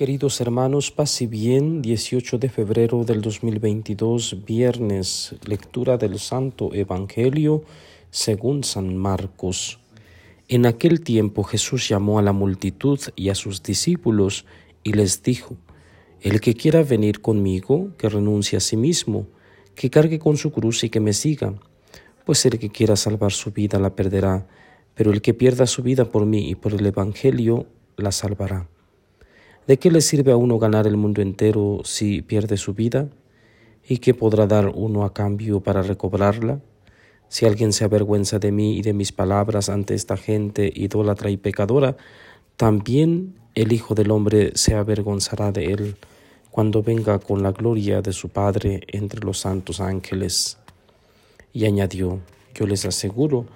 Queridos hermanos, paz bien, 18 de febrero del 2022, viernes, lectura del Santo Evangelio según San Marcos. En aquel tiempo Jesús llamó a la multitud y a sus discípulos y les dijo, El que quiera venir conmigo, que renuncie a sí mismo, que cargue con su cruz y que me siga, pues el que quiera salvar su vida la perderá, pero el que pierda su vida por mí y por el Evangelio la salvará. ¿De qué le sirve a uno ganar el mundo entero si pierde su vida? ¿Y qué podrá dar uno a cambio para recobrarla? Si alguien se avergüenza de mí y de mis palabras ante esta gente idólatra y pecadora, también el Hijo del Hombre se avergonzará de él cuando venga con la gloria de su Padre entre los santos ángeles. Y añadió, yo les aseguro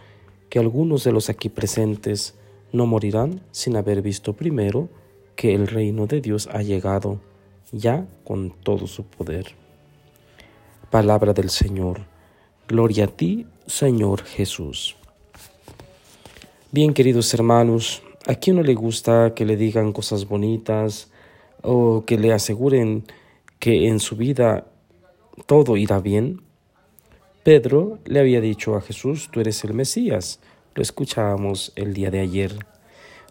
que algunos de los aquí presentes no morirán sin haber visto primero que el reino de Dios ha llegado ya con todo su poder. Palabra del Señor. Gloria a ti, Señor Jesús. Bien, queridos hermanos, ¿a quién no le gusta que le digan cosas bonitas o que le aseguren que en su vida todo irá bien? Pedro le había dicho a Jesús, tú eres el Mesías. Lo escuchábamos el día de ayer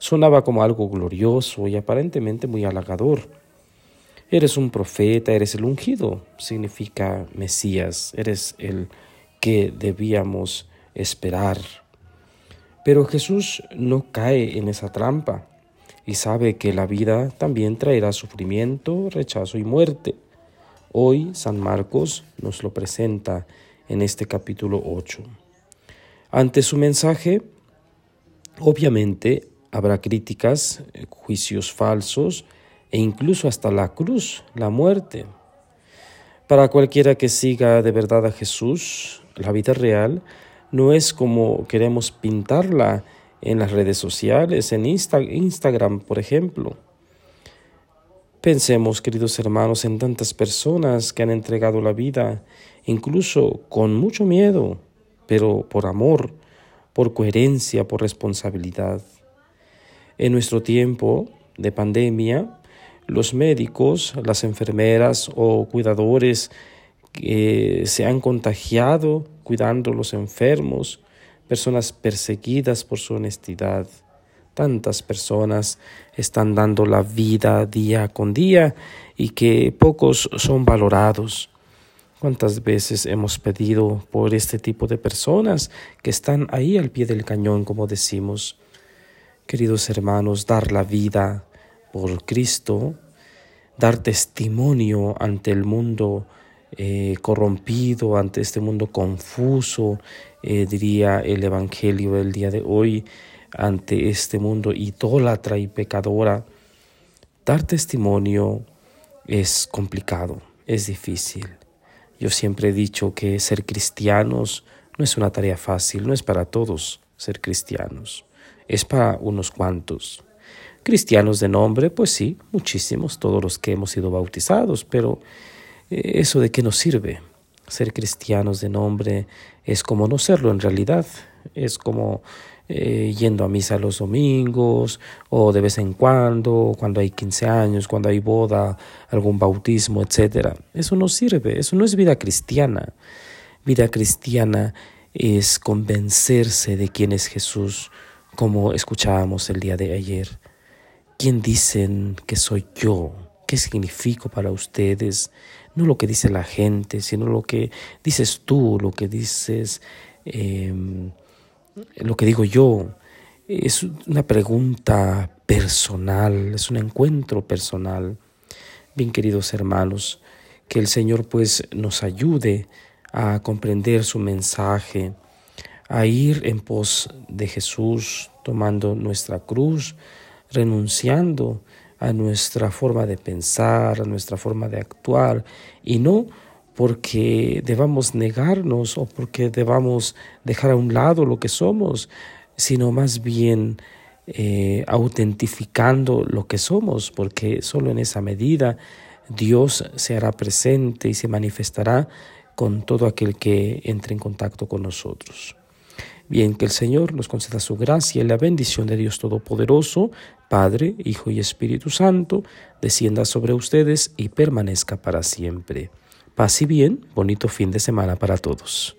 sonaba como algo glorioso y aparentemente muy halagador. Eres un profeta, eres el ungido, significa Mesías, eres el que debíamos esperar. Pero Jesús no cae en esa trampa y sabe que la vida también traerá sufrimiento, rechazo y muerte. Hoy San Marcos nos lo presenta en este capítulo 8. Ante su mensaje, obviamente Habrá críticas, eh, juicios falsos e incluso hasta la cruz, la muerte. Para cualquiera que siga de verdad a Jesús, la vida real no es como queremos pintarla en las redes sociales, en Instagram, por ejemplo. Pensemos, queridos hermanos, en tantas personas que han entregado la vida, incluso con mucho miedo, pero por amor, por coherencia, por responsabilidad. En nuestro tiempo de pandemia, los médicos, las enfermeras o cuidadores que se han contagiado cuidando a los enfermos, personas perseguidas por su honestidad. Tantas personas están dando la vida día con día y que pocos son valorados. ¿Cuántas veces hemos pedido por este tipo de personas que están ahí al pie del cañón, como decimos? Queridos hermanos, dar la vida por Cristo, dar testimonio ante el mundo eh, corrompido, ante este mundo confuso, eh, diría el Evangelio del día de hoy, ante este mundo idólatra y pecadora. Dar testimonio es complicado, es difícil. Yo siempre he dicho que ser cristianos no es una tarea fácil, no es para todos ser cristianos es para unos cuantos. Cristianos de nombre, pues sí, muchísimos, todos los que hemos sido bautizados, pero eh, ¿eso de qué nos sirve? Ser cristianos de nombre es como no serlo en realidad, es como eh, yendo a misa los domingos o de vez en cuando, cuando hay 15 años, cuando hay boda, algún bautismo, etc. Eso no sirve, eso no es vida cristiana. Vida cristiana es convencerse de quién es Jesús, como escuchábamos el día de ayer. ¿Quién dicen que soy yo? ¿Qué significo para ustedes? No lo que dice la gente, sino lo que dices tú, lo que dices, em, lo que digo yo. Es una pregunta personal, es un encuentro personal. Bien, queridos hermanos, que el Señor pues nos ayude a comprender su mensaje, a ir en pos de Jesús, tomando nuestra cruz, renunciando a nuestra forma de pensar, a nuestra forma de actuar, y no porque debamos negarnos o porque debamos dejar a un lado lo que somos, sino más bien eh, autentificando lo que somos, porque solo en esa medida Dios se hará presente y se manifestará con todo aquel que entre en contacto con nosotros. Bien, que el Señor nos conceda su gracia y la bendición de Dios Todopoderoso, Padre, Hijo y Espíritu Santo, descienda sobre ustedes y permanezca para siempre. Paz y bien, bonito fin de semana para todos.